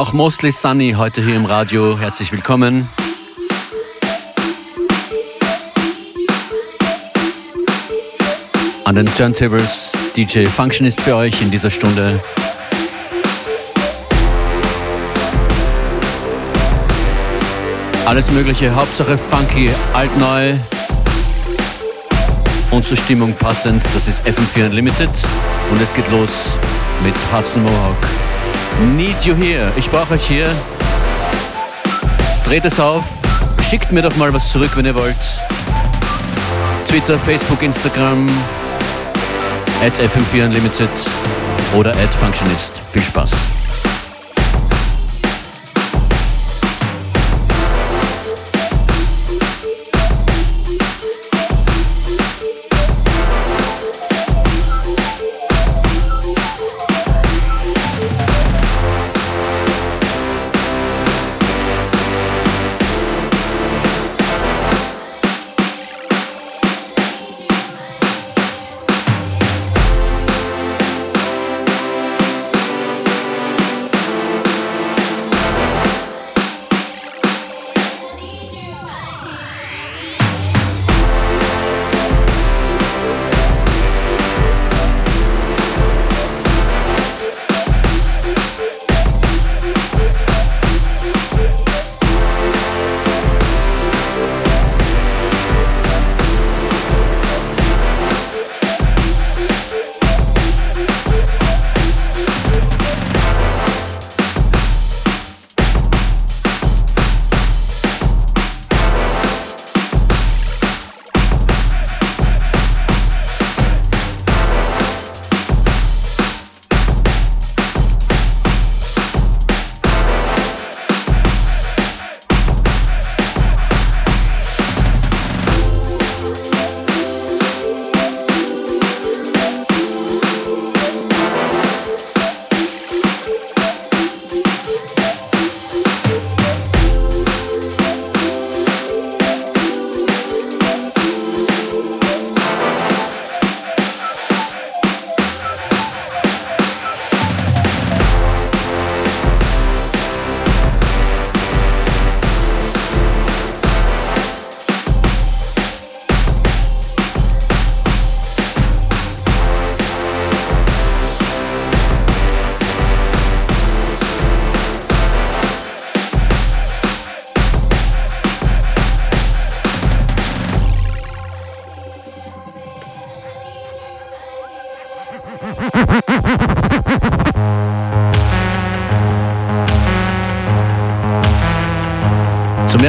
Auch Mostly Sunny heute hier im Radio. Herzlich willkommen. An den Turntables DJ Functionist für euch in dieser Stunde. Alles mögliche, Hauptsache funky, alt-neu und zur Stimmung passend. Das ist FM4 Unlimited und es geht los mit Hudson Mohawk. Need You Here. Ich brauche euch hier. Dreht es auf. Schickt mir doch mal was zurück, wenn ihr wollt. Twitter, Facebook, Instagram, at FM4 Unlimited oder at Functionist. Viel Spaß.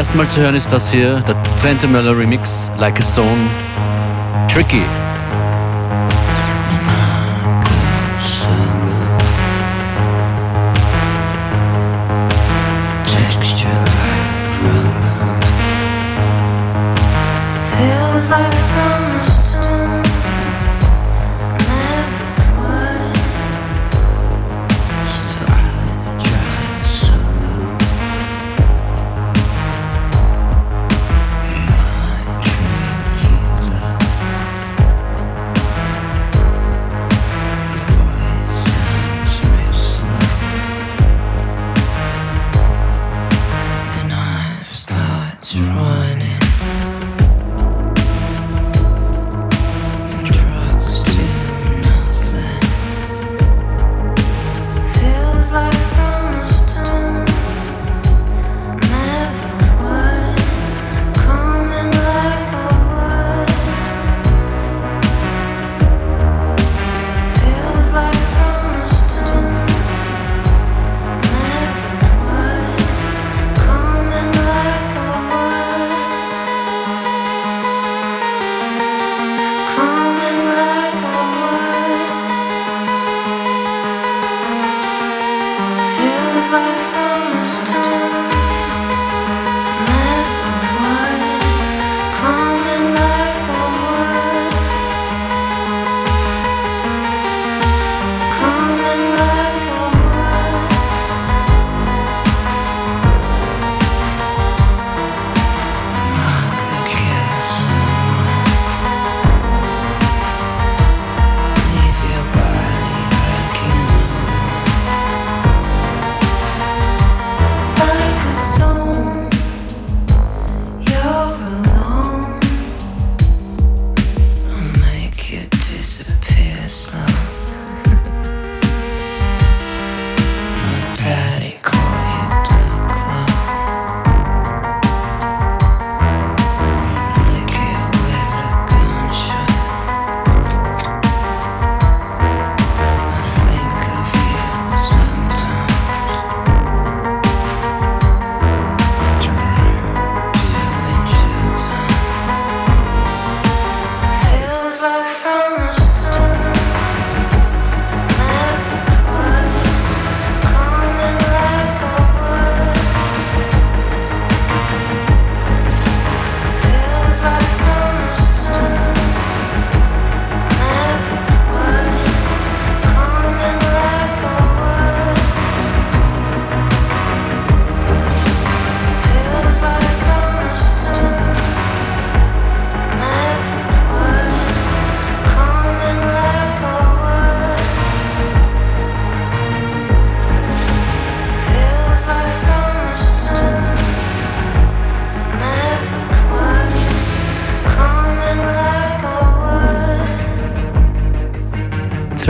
Ersten Mal zu hören ist das hier, der Trent Möller Remix, Like a Stone, Tricky.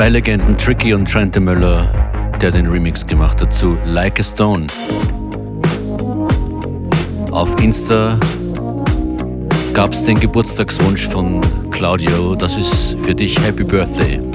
Zwei Legenden, Tricky und Trent Müller, der den Remix gemacht hat zu Like a Stone. Auf Insta gab es den Geburtstagswunsch von Claudio. Das ist für dich Happy Birthday.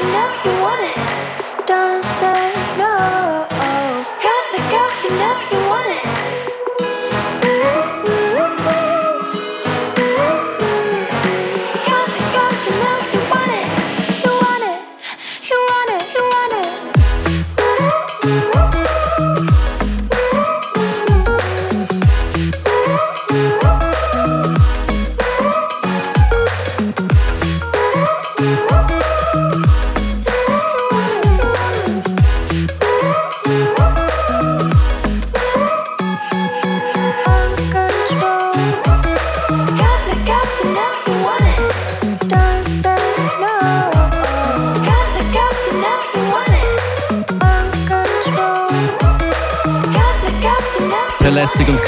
you know you.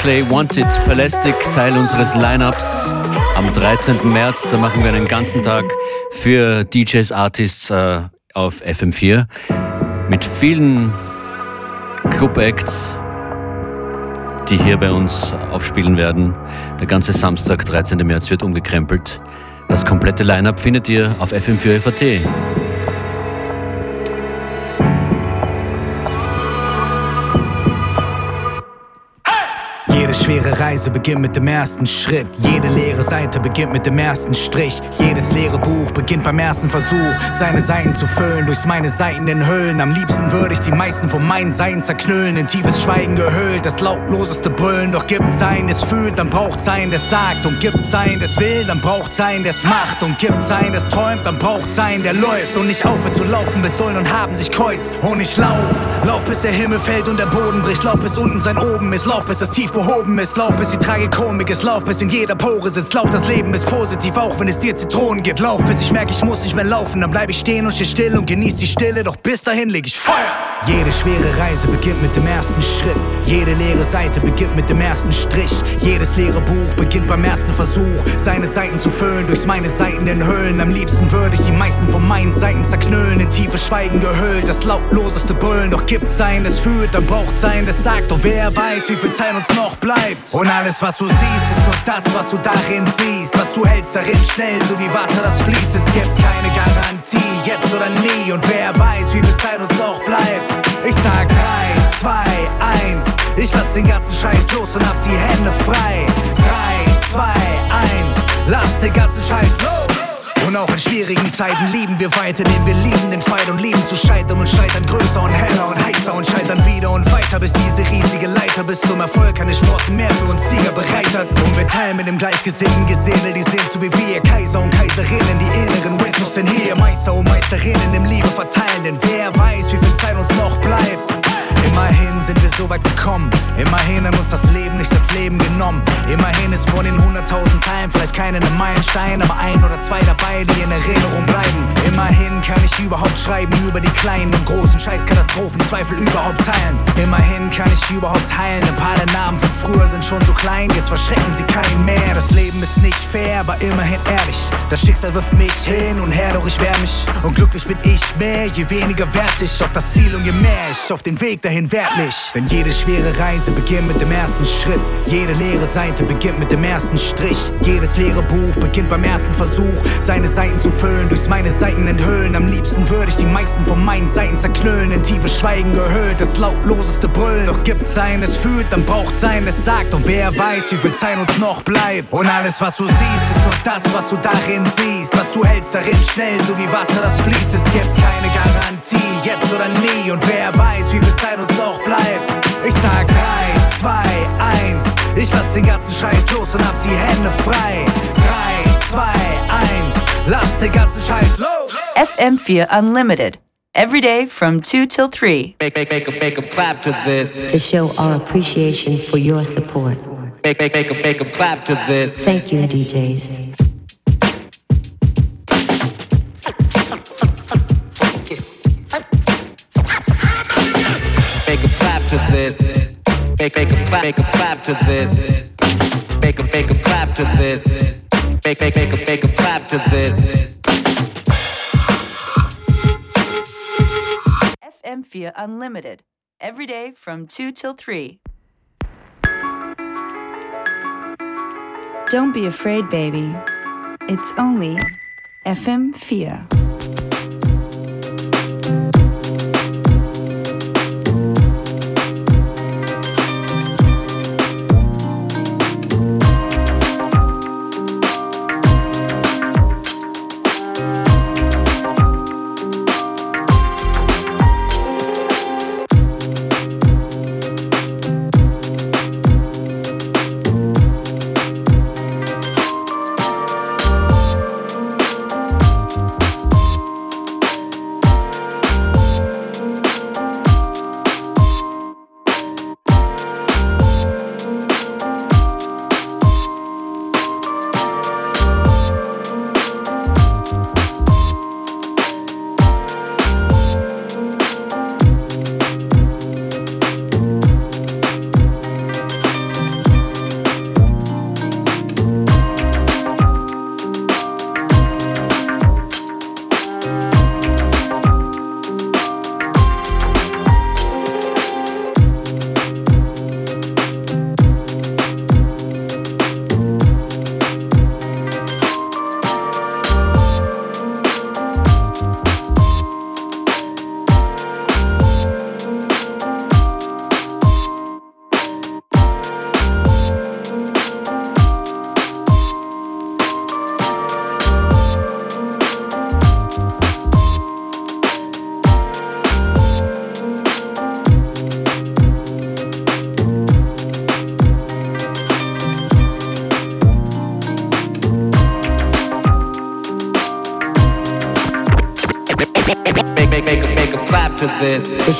Clay Wanted. Pelastic, Teil unseres Lineups am 13. März. Da machen wir einen ganzen Tag für DJs, Artists äh, auf FM4 mit vielen Club-Acts, die hier bei uns aufspielen werden. Der ganze Samstag, 13. März, wird umgekrempelt. Das komplette Lineup findet ihr auf FM4 Jede schwere Reise beginnt mit dem ersten Schritt. Jede leere Seite beginnt mit dem ersten Strich. Jedes leere Buch beginnt beim ersten Versuch, seine Seiten zu füllen. Durch meine Seiten in Hüllen. Am liebsten würde ich die meisten von meinen Seiten zerknüllen. In tiefes Schweigen gehüllt, das lautloseste Brüllen. Doch gibt sein, es fühlt, dann braucht sein, das sagt. Und gibt sein, das will, dann braucht sein, das macht. Und gibt sein, das träumt, dann braucht sein, der läuft. Und nicht aufhört zu laufen, bis sollen und haben sich kreuzt. Und ich lauf, lauf bis der Himmel fällt und der Boden bricht. Lauf bis unten sein oben ist, lauf bis das tief behoben oben ist. Lauf bis die Tragikomik ist. Lauf bis in jeder Pore sitzt. Lauf, das Leben ist positiv, auch wenn es dir Zitronen gibt. Lauf bis ich merke, ich muss nicht mehr laufen. Dann bleib ich stehen und steh still und genieß die Stille. Doch bis dahin leg ich Feuer. Jede schwere Reise beginnt mit dem ersten Schritt. Jede leere Seite beginnt mit dem ersten Strich. Jedes leere Buch beginnt beim ersten Versuch, seine Seiten zu füllen. Durch meine Seiten in Höhlen. Am liebsten würde ich die meisten von meinen Seiten zerknüllen. In tiefe Schweigen gehüllt, das lautloseste Brüllen. Doch gibt sein, es fühlt, dann braucht sein, das sagt. Doch wer weiß, wie viel Zeit uns noch bleibt. Und alles, was du siehst, ist nur das, was du darin siehst. Was du hältst darin schnell, so wie Wasser, das fließt. Es gibt keine Garantie, jetzt oder nie. Und wer weiß, wie viel Zeit uns noch bleibt. Ich sag 3, 2, 1. Ich lass den ganzen Scheiß los und hab die Hände frei. 3, 2, 1. Lass den ganzen Scheiß los. Und auch in schwierigen Zeiten lieben wir weiter, denn wir lieben den Fight und lieben zu scheitern und scheitern größer und heller und heißer und scheitern wieder und weiter, bis diese riesige Leiter bis zum Erfolg eine Sprossen mehr für uns Sieger bereitet. Und wir teilen mit dem gleichgesinnten Gesindel, die sind so wie wir, Kaiser und Kaiserinnen, die inneren Witches sind hier, Meister und Meisterinnen im Liebe verteilen, denn wer weiß, wie viel Zeit uns noch bleibt. Immerhin sind wir so weit gekommen. Immerhin hat uns das Leben nicht das Leben genommen. Immerhin ist von den 100.000 Zeilen vielleicht keine ein Meilenstein, aber ein oder zwei dabei, die in Erinnerung bleiben. Immerhin kann ich überhaupt schreiben über die kleinen und großen Scheißkatastrophen, Zweifel überhaupt teilen. Immerhin kann ich überhaupt teilen. Ein paar der Namen von früher sind schon so klein, jetzt verschrecken sie keinen mehr. Das Leben ist nicht fair, aber immerhin ehrlich. Das Schicksal wirft mich hin und her, doch ich wehr mich. Und glücklich bin ich mehr, je weniger wert ich auf das Ziel und je mehr ich auf den Weg dahin wertlich. Denn jede schwere Reise beginnt mit dem ersten Schritt. Jede leere Seite beginnt mit dem ersten Strich. Jedes leere Buch beginnt beim ersten Versuch, seine Seiten zu füllen, durch meine Seiten enthüllen. Am liebsten würde ich die meisten von meinen Seiten zerknüllen, in tiefes Schweigen gehüllt, das lautloseste Brüllen. Doch gibt sein, es fühlt, dann braucht sein, es sagt. Und wer weiß, wie viel Zeit uns noch bleibt. Und alles, was du siehst, ist nur das, was du darin siehst. Was du hältst darin schnell, so wie Wasser, das fließt. Es gibt keine Garantie, jetzt oder nie. Und wer weiß, wie viel Zeit uns noch bleibt. Ich sag 3, 2, 1. Ich lass den ganzen Scheiß los und hab die Hände frei. 3, 2, 1. Lass den ganzen Scheiß los. FM4 Unlimited. Every day from 2 till 3. Make, make, make, make them clap to this. To show our appreciation for your support. Make, make, make them make them clap to this. Thank you, DJs. Make, them clap, make them clap to this. Make them, make them clap to this. Make, make, make them make them clap to this. FM4 Unlimited. Every day from 2 till 3. Don't be afraid, baby. It's only FM4. this.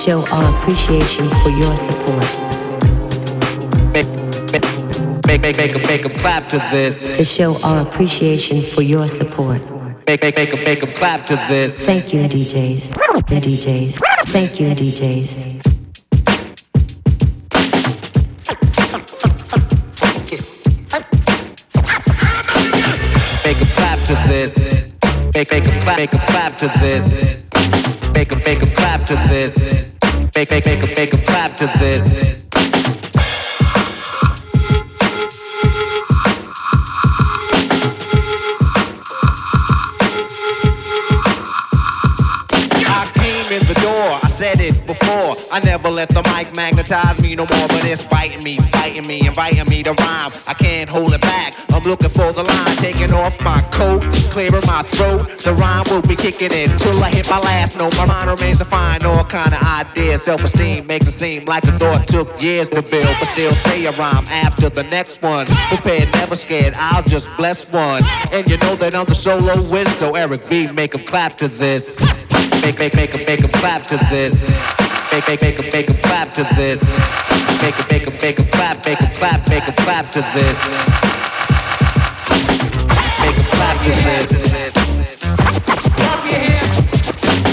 Show our appreciation for your support. Make, make, make, make, make, make them clap to this. To show our appreciation for your support. Make, make, make, make them clap to this. Thank you, DJs. The DJs. Thank you, DJs. Make them clap to this. Make, make them clap, make them clap to this. Make them, make them clap to this. Make, make, make make them clap to this. Let the mic magnetize me no more, but it's biting me, fighting me, inviting me to rhyme. I can't hold it back. I'm looking for the line, taking off my coat, clearing my throat. The rhyme will be kicking in till I hit my last note. My mind remains to find all kind of ideas. Self-esteem makes it seem like a thought took years to build, but still say a rhyme after the next one. Prepared, never scared. I'll just bless one. And you know that I'm the soloist, so Eric B, make 'em clap to this. Make, make, make 'em, make 'em clap to this. Make, make, make 'em, make 'em clap to this. Make 'em, make 'em, make 'em clap, make 'em clap, make 'em clap to this. Make 'em clap to this.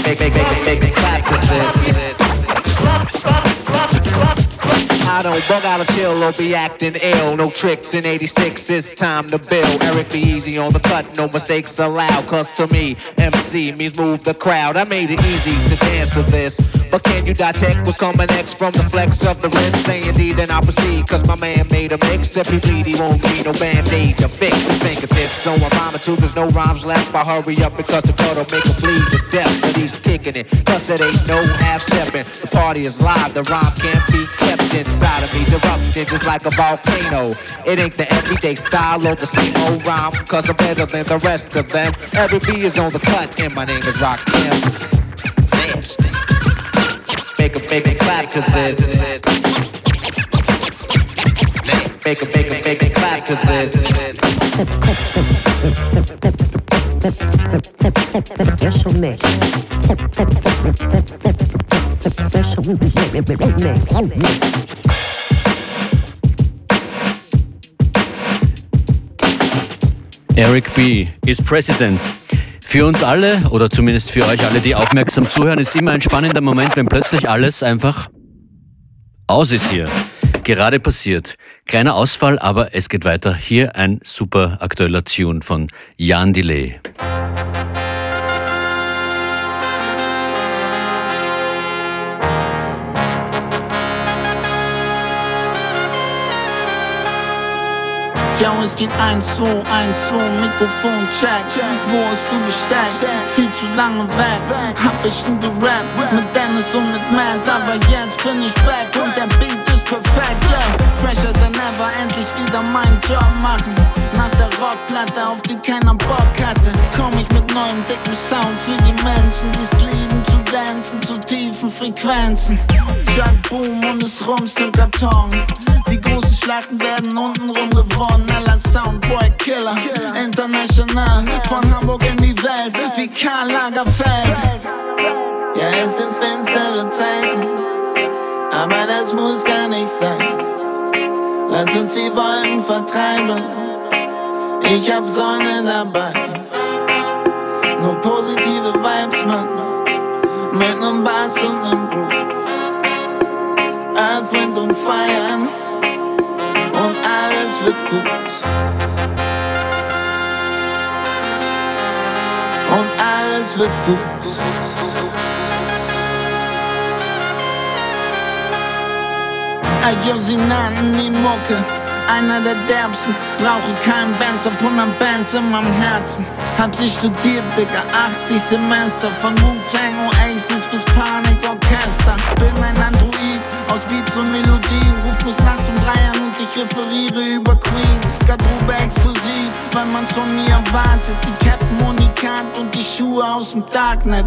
Make, make, make 'em, make 'em clap to this. I don't bug out of chill or be acting ill. No tricks in 86, it's time to build. Eric be easy on the cut, no mistakes allowed. Cause to me, MC means move the crowd. I made it easy to dance to this. But can you detect what's coming next from the flex of the wrist? Say indeed, then I'll proceed. Cause my man made a mix. If he bleed, he won't need no band-aid to fix his fingertips. So I'm rhyming till there's no rhymes left. I hurry up because the cut'll make him bleed to death. But he's kicking it. Cause it ain't no half-stepping. The party is live, the rhyme can't be kept inside of me's erupting just like a volcano. It ain't the everyday style or the same old rhyme, cause I'm better than the rest of them. Every B is on the cut, and my name is Rakim. Make clap to this. Make a make make a clap to this. Special mix. Special mix. Eric B. is President. Für uns alle, oder zumindest für euch alle, die aufmerksam zuhören, ist immer ein spannender Moment, wenn plötzlich alles einfach aus ist hier. Gerade passiert. Kleiner Ausfall, aber es geht weiter. Hier ein super aktueller Tune von Jan Delay. Yo, es geht 1, 2, 1, 2, Mikrofon check. Wo hast du gesteckt? Viel zu lange weg. Hab ich nie gerappt mit Dennis und mit Matt, aber jetzt bin ich back und der Beat ist perfekt. Yeah, fresher than ever, endlich wieder meinen Job machen. Nach der Rockplatte, auf die keiner Bock hatte, komm ich mit neuem dicken Sound für die Menschen, die's lieben zu dancen zu tiefen Frequenzen. Chuck Boom und es rumst im Karton. Die großen Schlachten werden untenrum gewonnen. Aller Soundboy Killer, international. Von Hamburg in die Welt, wie Karl Lagerfeld. Ja, es sind finstere Zeiten, aber das muss gar nicht sein. Lass uns die Wolken vertreiben. Ich hab Sonne dabei. Nur positive Vibes, Mann. Mit nem Bass und nem Groove. Earth, Wind und Feiern. Und alles wird gut. Und alles wird gut. Ey, yo, sie nannten die Mucke. Einer der derbsten, brauche keinen Bands, hab 100 Bands in meinem Herzen. Hab sie studiert, Digga, 80 Semester. Von Wu-Tang, Oasis bis Panikorchester. Bin ein Android aus Beats und Melodien. Ruf mich nachts um drei und ich referiere über Queen. Garderobe exklusiv, weil man's von mir erwartet. Die Captain Unikat und die Schuhe aus dem Darknet.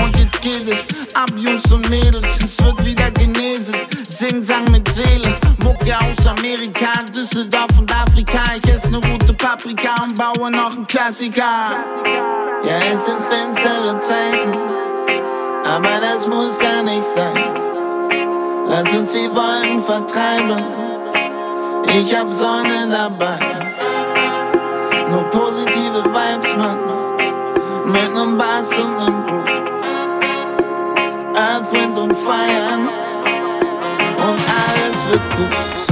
Und jetzt geht es ab, Jungs und Mädels. Es wird wieder geneset. Sing, sang mit Seele. Mucke aus Amerika, Düsseldorf und Afrika. Ich esse ne rote Paprika und baue noch einen Klassiker. Ja, es sind finstere Zeiten, aber das muss gar nicht sein. Lass uns die Wolken vertreiben, ich hab Sonne dabei. Nur positive Vibes, Mann, mit nem Bass und nem Groove. Earth, Wind und Fire alles wird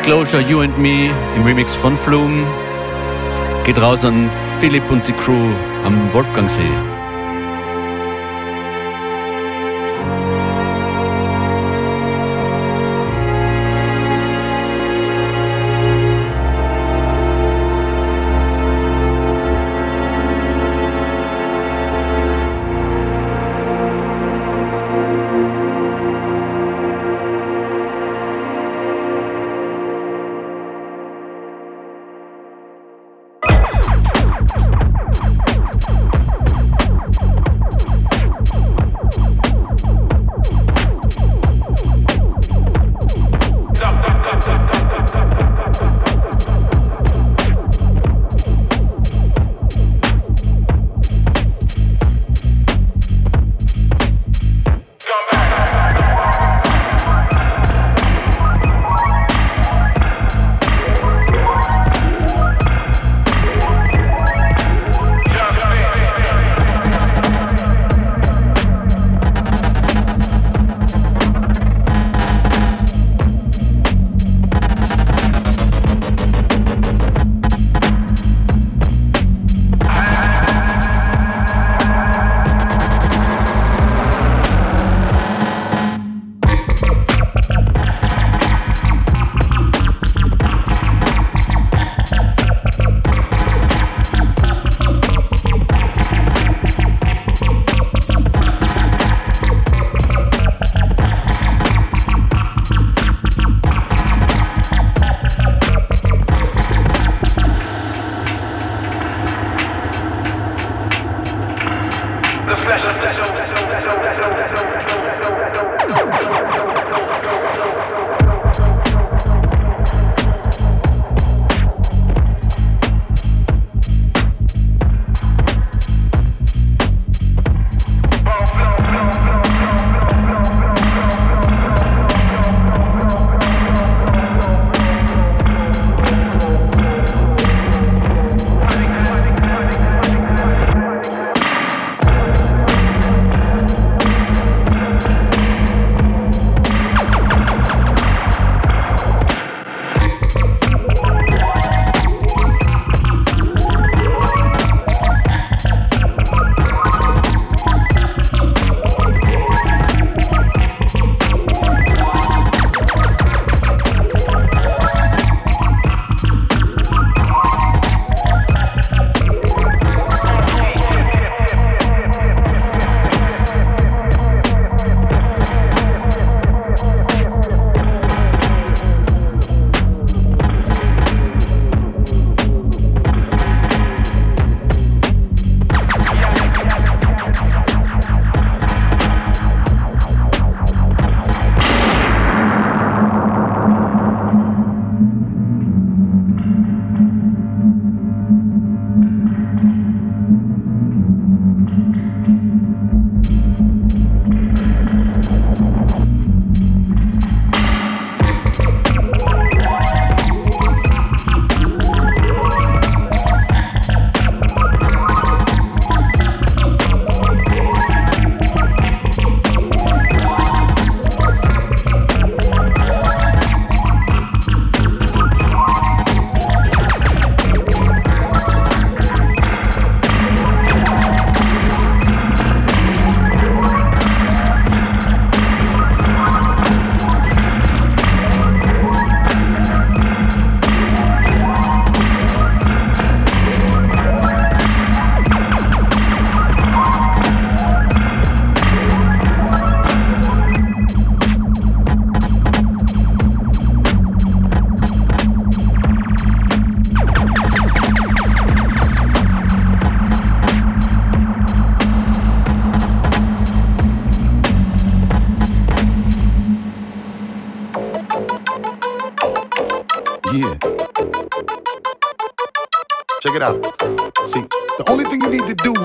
Disclosure You and Me im Remix von Flume geht raus an Philipp und die Crew am Wolfgangsee.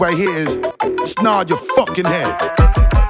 Right here is nod your fucking head.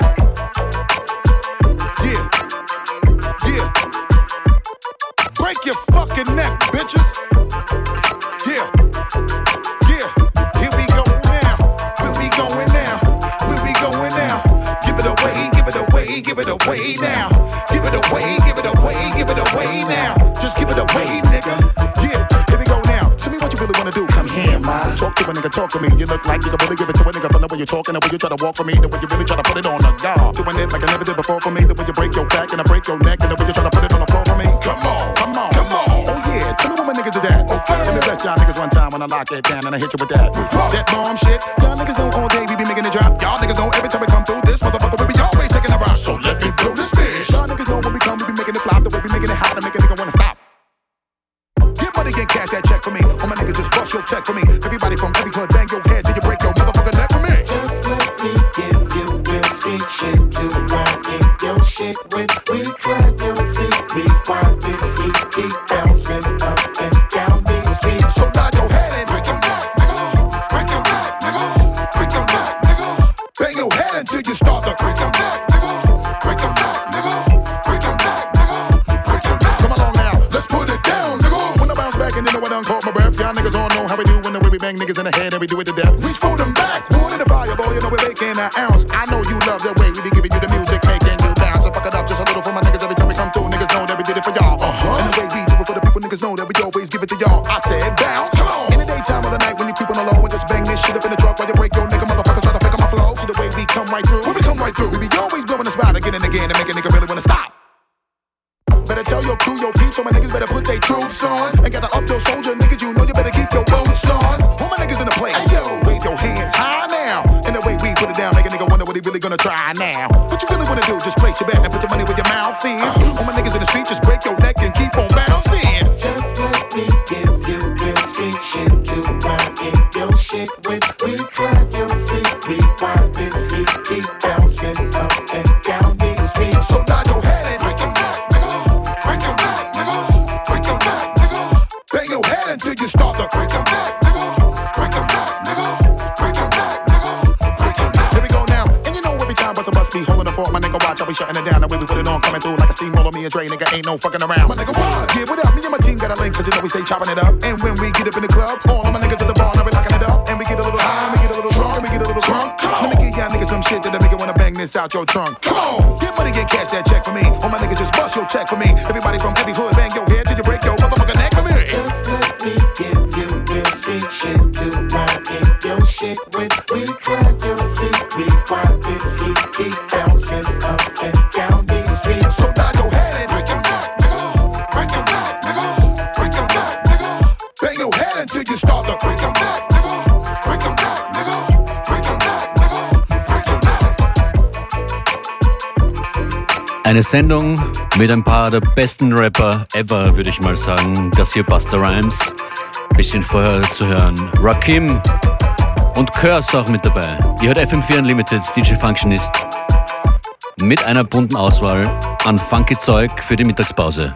Nigga, talk to me. You look like you can really give it to a nigga from the way you're talking, the way you try to walk for me, the way you really try to put it on the guard. Doing it like I never did before for me, the way you break your back and I break your neck, and the way you try to put it on the floor for me. Come on, come on, come on. Oh yeah, tell me what my niggas is at. Okay. Let me bless y'all niggas one time when I lock it down and I hit you with that. That bomb shit. Y'all niggas know all day we be making it drop. Y'all niggas know every time bang niggas in the head and we do it to death. Reach for them back, in the fire, boy. You know we're making an ounce. I know you love the way we be giving you the music, making you bounce. So fuck it up just a little for my niggas every time we come through. Niggas know that we did it for y'all. Uh-huh. And the way we do it for the people, niggas know that we always give it to y'all. I said bounce. Come on. In the daytime or the night when you creeping alone and just bang this shit up in the truck while you break your nigga motherfuckers try to fake up my flow. See the way we come right through. When we come right through, we be always blowing the spot again and again and make a nigga really wanna stop. We stay chopping it up. And when we get up in the club, all of my niggas at the bar, now we locking it up. And we get a little high, and we get a little drunk, and we get a little drunk. Let me give y'all niggas some shit that'll make you wanna bang this out your trunk. Come on, get money, get cash that check for me. All my niggas just bust your check for me. Everybody from every hood, bang your head till you break your motherfucking neck for me. Just let me give you real street shit to ride in your shit when we climb your seat. Rewind this heat, keep bouncing up and down Eine Sendung mit ein paar der besten Rapper ever, würde ich mal sagen. Das hier Buster Rhymes. Bisschen vorher zu hören. Rakim und Curse auch mit dabei. Ihr hört FM4 Unlimited, DJ Functionist. Mit einer bunten Auswahl an funky Zeug für die Mittagspause.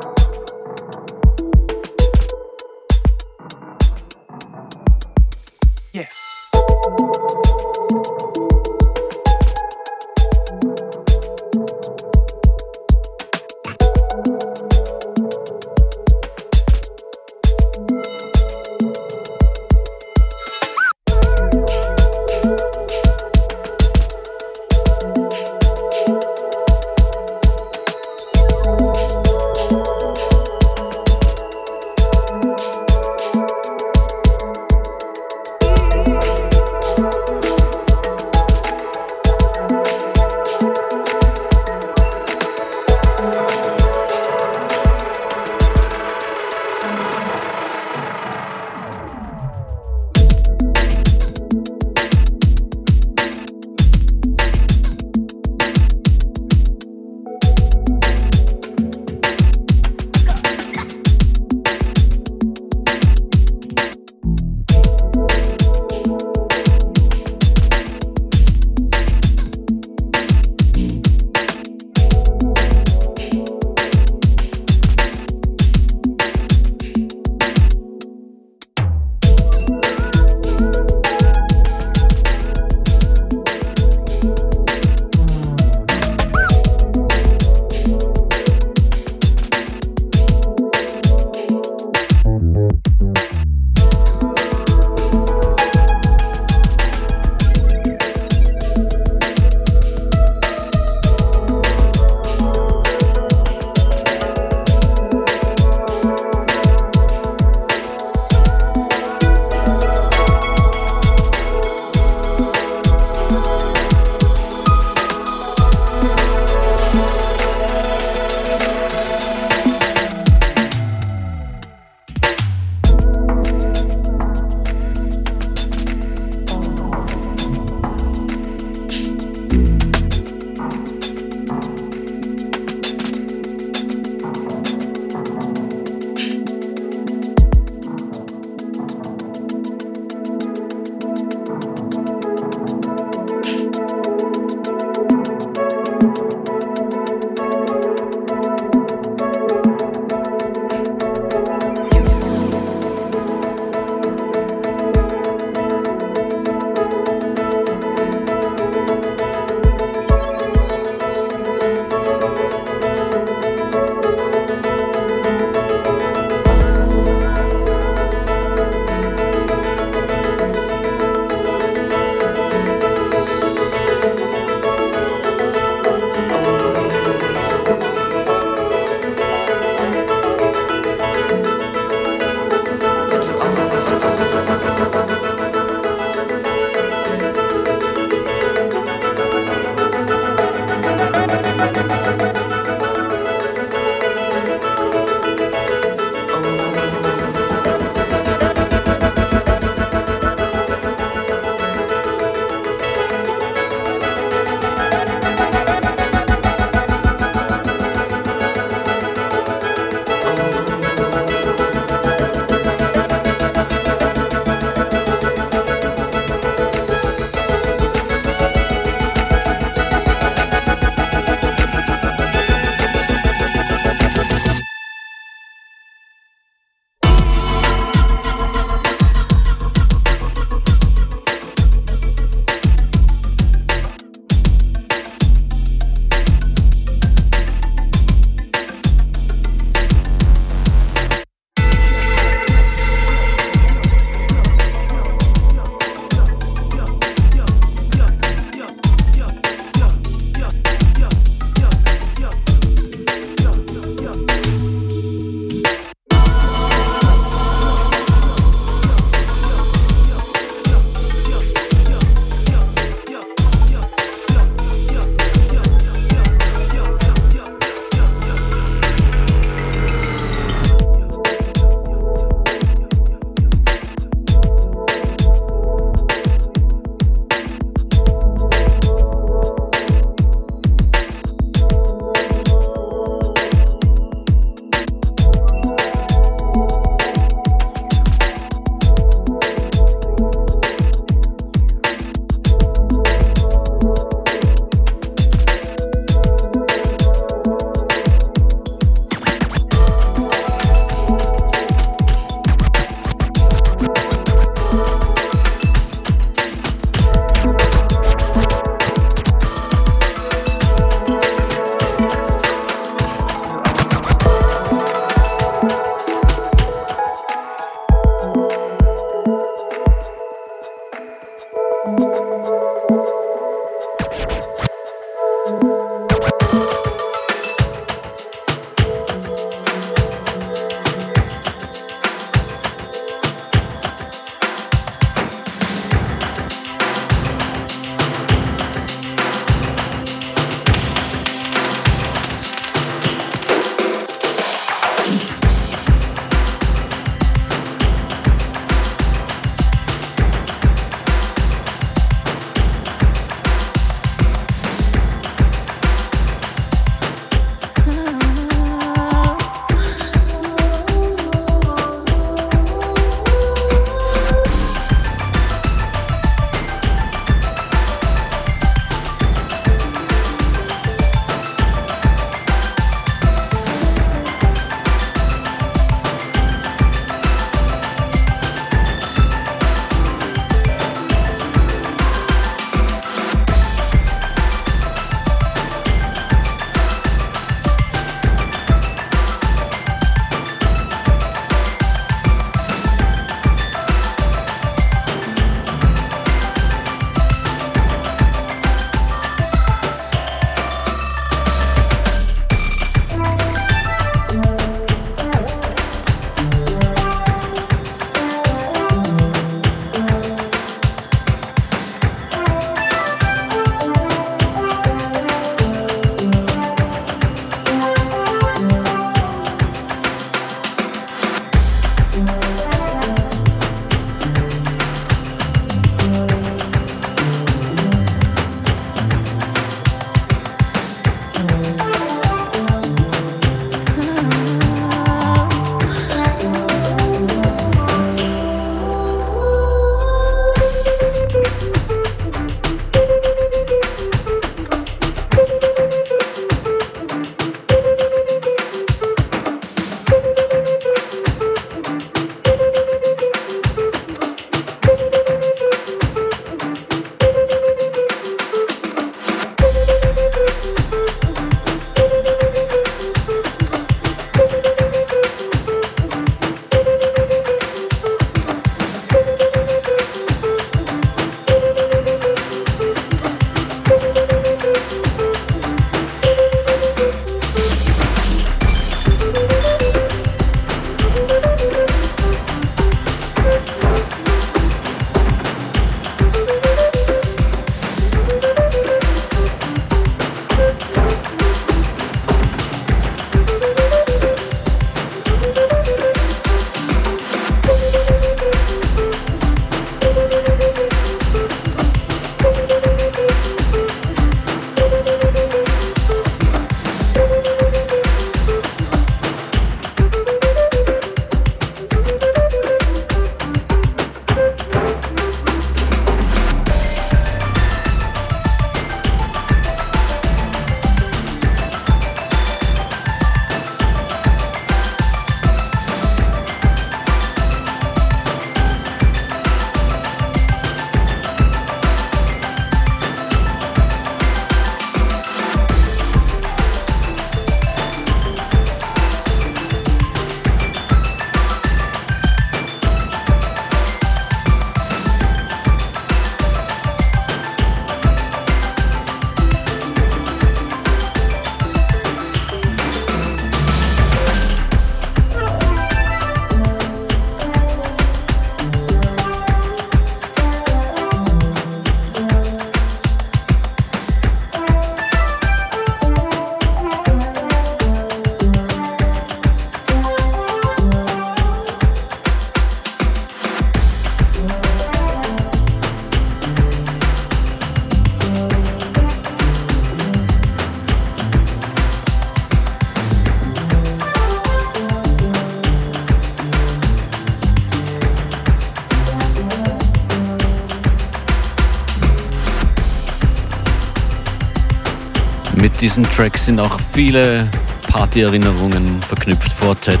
Mit diesem Track sind auch viele Partyerinnerungen verknüpft. Fortet,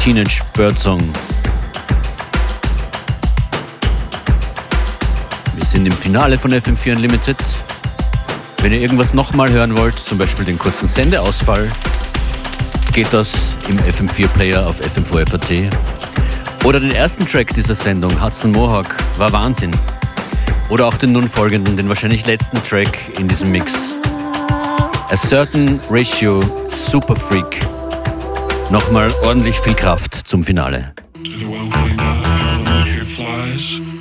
Teenage Birdsong. Wir sind im Finale von FM4 Unlimited. Wenn ihr irgendwas nochmal hören wollt, zum Beispiel den kurzen Sendeausfall, geht das im FM4 Player auf FM4FAT. Oder den ersten Track dieser Sendung, Hudson Mohawk, war Wahnsinn. Oder auch den nun folgenden, den wahrscheinlich letzten Track in diesem Mix. A Certain Ratio Super Freak. Nochmal ordentlich viel Kraft zum Finale. Take my hand,